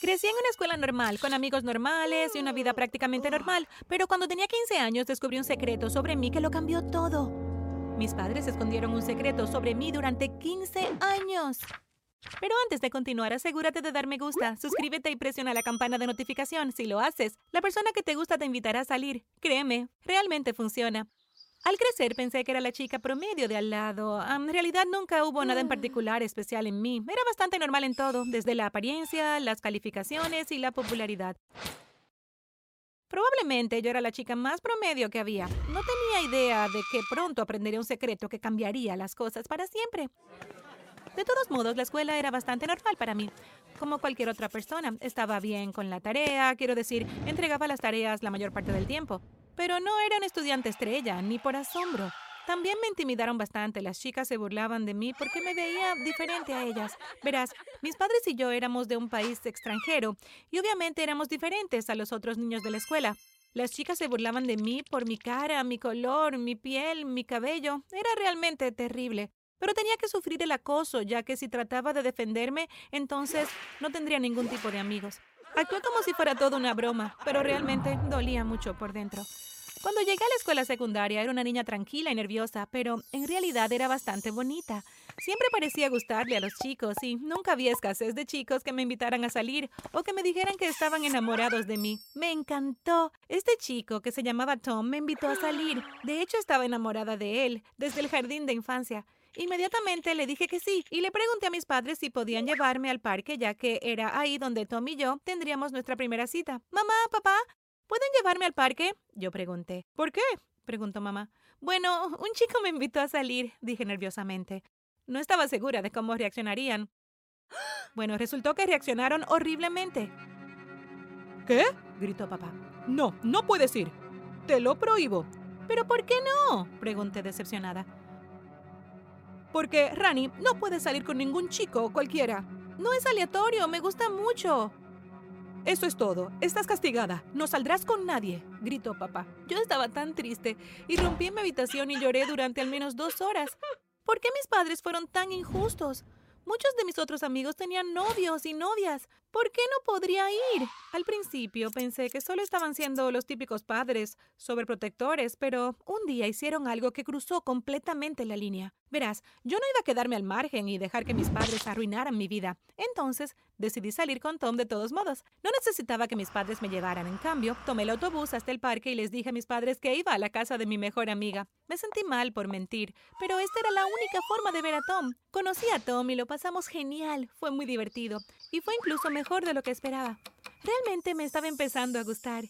Crecí en una escuela normal, con amigos normales y una vida prácticamente normal, pero cuando tenía 15 años descubrí un secreto sobre mí que lo cambió todo. Mis padres escondieron un secreto sobre mí durante 15 años. Pero antes de continuar, asegúrate de dar me gusta, suscríbete y presiona la campana de notificación. Si lo haces, la persona que te gusta te invitará a salir. Créeme, realmente funciona. Al crecer pensé que era la chica promedio de al lado. en realidad nunca hubo nada en particular especial en mí. Era bastante normal en todo, desde la apariencia, las calificaciones y la popularidad. Probablemente yo era la chica más promedio que había. No tenía idea de que pronto aprendería un secreto que cambiaría las cosas para siempre. De todos modos, la escuela era bastante normal para mí. Como cualquier otra persona, estaba bien con la tarea, quiero decir, entregaba las tareas la mayor parte del tiempo. Pero no era un estudiante estrella, ni por asombro. También me intimidaron bastante. Las chicas se burlaban de mí porque me veía diferente a ellas. Verás, mis padres y yo éramos de un país extranjero y obviamente éramos diferentes a los otros niños de la escuela. Las chicas se burlaban de mí por mi cara, mi color, mi piel, mi cabello. Era realmente terrible. Pero tenía que sufrir el acoso, ya que si trataba de defenderme, entonces no tendría ningún tipo de amigos. Actué como si fuera todo una broma, pero realmente dolía mucho por dentro. Cuando llegué a la escuela secundaria era una niña tranquila y nerviosa, pero en realidad era bastante bonita. Siempre parecía gustarle a los chicos y nunca había escasez de chicos que me invitaran a salir o que me dijeran que estaban enamorados de mí. Me encantó. Este chico, que se llamaba Tom, me invitó a salir. De hecho, estaba enamorada de él desde el jardín de infancia. Inmediatamente le dije que sí y le pregunté a mis padres si podían llevarme al parque ya que era ahí donde Tom y yo tendríamos nuestra primera cita. Mamá, papá, ¿pueden llevarme al parque? Yo pregunté. ¿Por qué? preguntó mamá. Bueno, un chico me invitó a salir, dije nerviosamente. No estaba segura de cómo reaccionarían. Bueno, resultó que reaccionaron horriblemente. ¿Qué? gritó papá. No, no puedes ir. Te lo prohíbo. ¿Pero por qué no? pregunté decepcionada. Porque Rani no puede salir con ningún chico cualquiera. No es aleatorio, me gusta mucho. Eso es todo. Estás castigada. No saldrás con nadie, gritó papá. Yo estaba tan triste y rompí en mi habitación y lloré durante al menos dos horas. ¿Por qué mis padres fueron tan injustos? Muchos de mis otros amigos tenían novios y novias. ¿Por qué no podría ir? Al principio pensé que solo estaban siendo los típicos padres, sobreprotectores, pero un día hicieron algo que cruzó completamente la línea. Verás, yo no iba a quedarme al margen y dejar que mis padres arruinaran mi vida. Entonces, decidí salir con Tom de todos modos. No necesitaba que mis padres me llevaran. En cambio, tomé el autobús hasta el parque y les dije a mis padres que iba a la casa de mi mejor amiga. Me sentí mal por mentir, pero esta era la única forma de ver a Tom. Conocí a Tom y lo pasamos genial. Fue muy divertido. Y fue incluso mejor de lo que esperaba. Realmente me estaba empezando a gustar.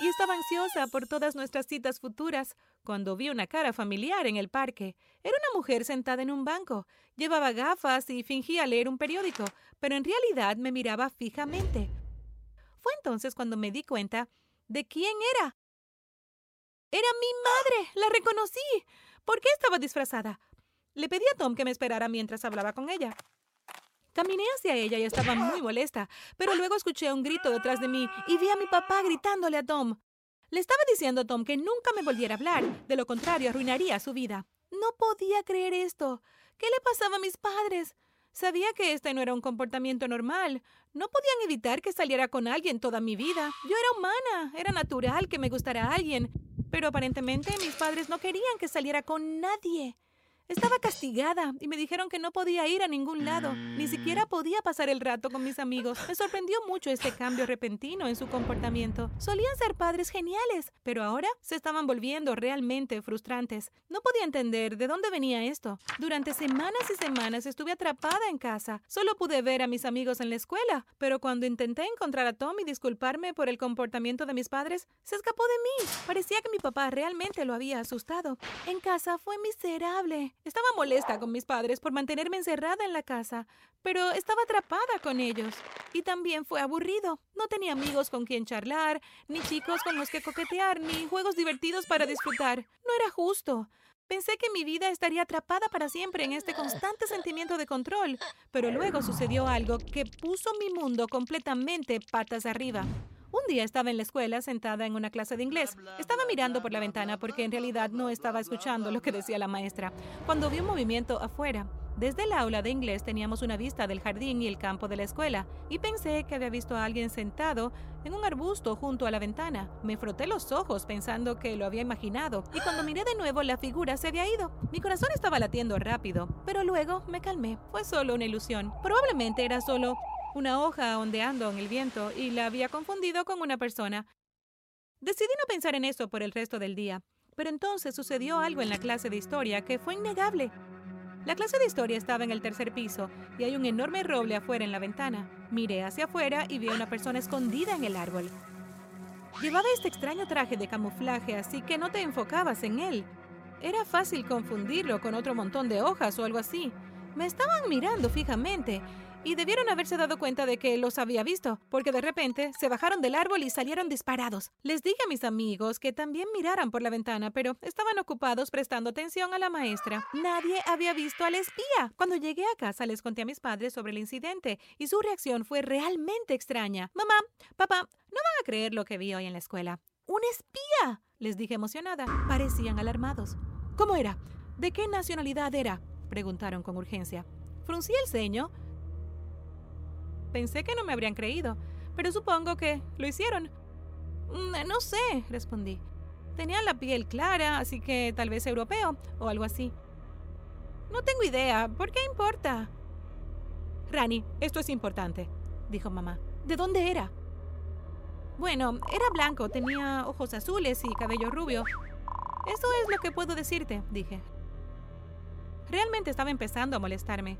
Y estaba ansiosa por todas nuestras citas futuras cuando vi una cara familiar en el parque. Era una mujer sentada en un banco. Llevaba gafas y fingía leer un periódico, pero en realidad me miraba fijamente. Fue entonces cuando me di cuenta de quién era. Era mi madre. La reconocí. ¿Por qué estaba disfrazada? Le pedí a Tom que me esperara mientras hablaba con ella. Caminé hacia ella y estaba muy molesta, pero luego escuché un grito detrás de mí y vi a mi papá gritándole a Tom. Le estaba diciendo a Tom que nunca me volviera a hablar, de lo contrario arruinaría su vida. No podía creer esto. ¿Qué le pasaba a mis padres? Sabía que este no era un comportamiento normal. No podían evitar que saliera con alguien toda mi vida. Yo era humana, era natural que me gustara alguien. Pero aparentemente mis padres no querían que saliera con nadie. Estaba castigada y me dijeron que no podía ir a ningún lado, ni siquiera podía pasar el rato con mis amigos. Me sorprendió mucho este cambio repentino en su comportamiento. Solían ser padres geniales, pero ahora se estaban volviendo realmente frustrantes. No podía entender de dónde venía esto. Durante semanas y semanas estuve atrapada en casa. Solo pude ver a mis amigos en la escuela, pero cuando intenté encontrar a Tom y disculparme por el comportamiento de mis padres, se escapó de mí. Parecía que mi papá realmente lo había asustado. En casa fue miserable. Estaba molesta con mis padres por mantenerme encerrada en la casa, pero estaba atrapada con ellos. Y también fue aburrido. No tenía amigos con quien charlar, ni chicos con los que coquetear, ni juegos divertidos para disfrutar. No era justo. Pensé que mi vida estaría atrapada para siempre en este constante sentimiento de control, pero luego sucedió algo que puso mi mundo completamente patas arriba. Un día estaba en la escuela sentada en una clase de inglés. Estaba mirando por la ventana porque en realidad no estaba escuchando lo que decía la maestra, cuando vi un movimiento afuera. Desde el aula de inglés teníamos una vista del jardín y el campo de la escuela, y pensé que había visto a alguien sentado en un arbusto junto a la ventana. Me froté los ojos pensando que lo había imaginado, y cuando miré de nuevo la figura se había ido. Mi corazón estaba latiendo rápido, pero luego me calmé. Fue solo una ilusión. Probablemente era solo una hoja ondeando en el viento y la había confundido con una persona. Decidí no pensar en eso por el resto del día, pero entonces sucedió algo en la clase de historia que fue innegable. La clase de historia estaba en el tercer piso y hay un enorme roble afuera en la ventana. Miré hacia afuera y vi a una persona escondida en el árbol. Llevaba este extraño traje de camuflaje, así que no te enfocabas en él. Era fácil confundirlo con otro montón de hojas o algo así. Me estaban mirando fijamente y debieron haberse dado cuenta de que los había visto, porque de repente se bajaron del árbol y salieron disparados. Les dije a mis amigos que también miraran por la ventana, pero estaban ocupados prestando atención a la maestra. Nadie había visto al espía. Cuando llegué a casa les conté a mis padres sobre el incidente y su reacción fue realmente extraña. Mamá, papá, no van a creer lo que vi hoy en la escuela. ¡Un espía! les dije emocionada. Parecían alarmados. ¿Cómo era? ¿De qué nacionalidad era? preguntaron con urgencia. Fruncí el ceño Pensé que no me habrían creído, pero supongo que lo hicieron. Mm, no sé, respondí. Tenía la piel clara, así que tal vez europeo o algo así. No tengo idea. ¿Por qué importa? Rani, esto es importante, dijo mamá. ¿De dónde era? Bueno, era blanco, tenía ojos azules y cabello rubio. Eso es lo que puedo decirte, dije. Realmente estaba empezando a molestarme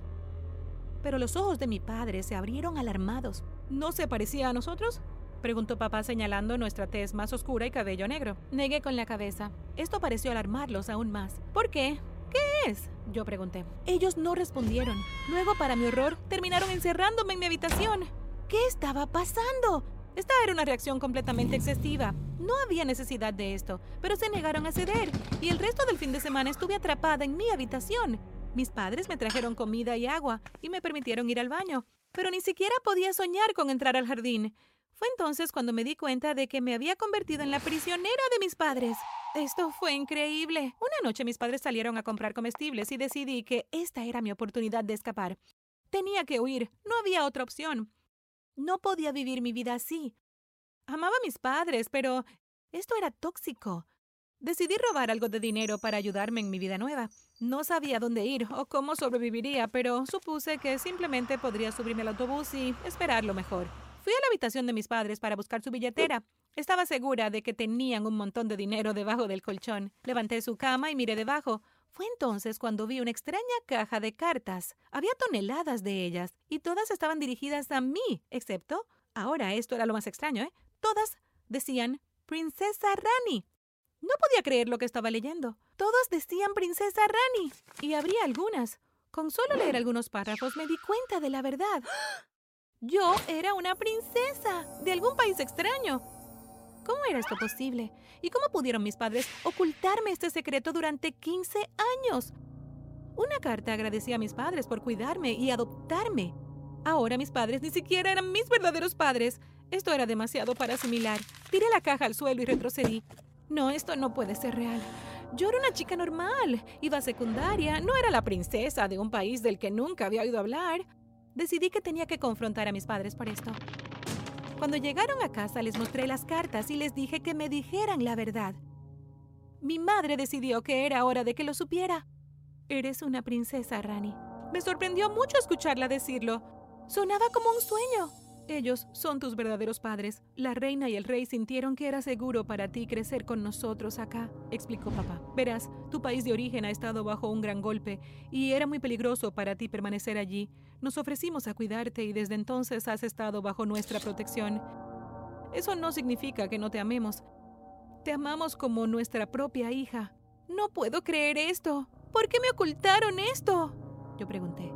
pero los ojos de mi padre se abrieron alarmados. ¿No se parecía a nosotros? Preguntó papá señalando nuestra tez más oscura y cabello negro. Negué con la cabeza. Esto pareció alarmarlos aún más. ¿Por qué? ¿Qué es? Yo pregunté. Ellos no respondieron. Luego, para mi horror, terminaron encerrándome en mi habitación. ¿Qué estaba pasando? Esta era una reacción completamente excesiva. No había necesidad de esto, pero se negaron a ceder, y el resto del fin de semana estuve atrapada en mi habitación. Mis padres me trajeron comida y agua y me permitieron ir al baño, pero ni siquiera podía soñar con entrar al jardín. Fue entonces cuando me di cuenta de que me había convertido en la prisionera de mis padres. Esto fue increíble. Una noche mis padres salieron a comprar comestibles y decidí que esta era mi oportunidad de escapar. Tenía que huir, no había otra opción. No podía vivir mi vida así. Amaba a mis padres, pero esto era tóxico. Decidí robar algo de dinero para ayudarme en mi vida nueva. No sabía dónde ir o cómo sobreviviría, pero supuse que simplemente podría subirme al autobús y esperar lo mejor. Fui a la habitación de mis padres para buscar su billetera. Estaba segura de que tenían un montón de dinero debajo del colchón. Levanté su cama y miré debajo. Fue entonces cuando vi una extraña caja de cartas. Había toneladas de ellas y todas estaban dirigidas a mí, excepto, ahora esto era lo más extraño, ¿eh? Todas decían Princesa Rani. No podía creer lo que estaba leyendo. Todos decían Princesa Rani. Y habría algunas. Con solo leer algunos párrafos me di cuenta de la verdad. Yo era una princesa de algún país extraño. ¿Cómo era esto posible? ¿Y cómo pudieron mis padres ocultarme este secreto durante 15 años? Una carta agradecía a mis padres por cuidarme y adoptarme. Ahora mis padres ni siquiera eran mis verdaderos padres. Esto era demasiado para asimilar. Tiré la caja al suelo y retrocedí. No, esto no puede ser real. Yo era una chica normal, iba a secundaria, no era la princesa de un país del que nunca había oído hablar. Decidí que tenía que confrontar a mis padres por esto. Cuando llegaron a casa les mostré las cartas y les dije que me dijeran la verdad. Mi madre decidió que era hora de que lo supiera. Eres una princesa, Rani. Me sorprendió mucho escucharla decirlo. Sonaba como un sueño. Ellos son tus verdaderos padres. La reina y el rey sintieron que era seguro para ti crecer con nosotros acá, explicó papá. Verás, tu país de origen ha estado bajo un gran golpe y era muy peligroso para ti permanecer allí. Nos ofrecimos a cuidarte y desde entonces has estado bajo nuestra protección. Eso no significa que no te amemos. Te amamos como nuestra propia hija. No puedo creer esto. ¿Por qué me ocultaron esto? Yo pregunté.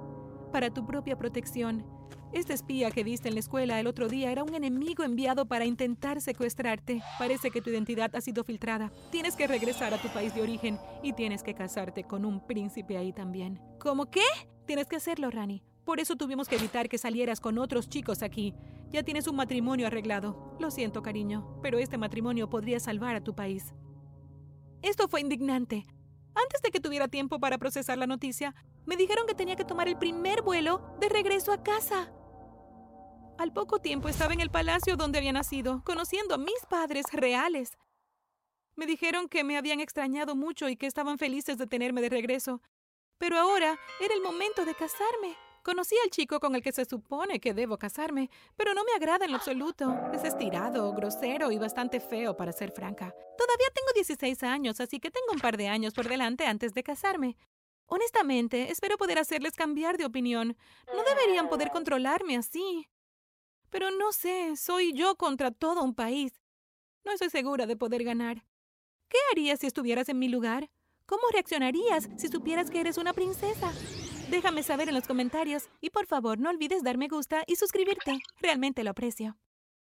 Para tu propia protección. Este espía que viste en la escuela el otro día era un enemigo enviado para intentar secuestrarte. Parece que tu identidad ha sido filtrada. Tienes que regresar a tu país de origen y tienes que casarte con un príncipe ahí también. ¿Cómo qué? Tienes que hacerlo, Rani. Por eso tuvimos que evitar que salieras con otros chicos aquí. Ya tienes un matrimonio arreglado. Lo siento, cariño, pero este matrimonio podría salvar a tu país. Esto fue indignante. Antes de que tuviera tiempo para procesar la noticia, me dijeron que tenía que tomar el primer vuelo de regreso a casa. Al poco tiempo estaba en el palacio donde había nacido, conociendo a mis padres reales. Me dijeron que me habían extrañado mucho y que estaban felices de tenerme de regreso. Pero ahora era el momento de casarme. Conocí al chico con el que se supone que debo casarme, pero no me agrada en absoluto. Es estirado, grosero y bastante feo, para ser franca. Todavía tengo 16 años, así que tengo un par de años por delante antes de casarme. Honestamente, espero poder hacerles cambiar de opinión. No deberían poder controlarme así. Pero no sé, soy yo contra todo un país. No estoy segura de poder ganar. ¿Qué harías si estuvieras en mi lugar? ¿Cómo reaccionarías si supieras que eres una princesa? Déjame saber en los comentarios y por favor no olvides dar me gusta y suscribirte. Realmente lo aprecio.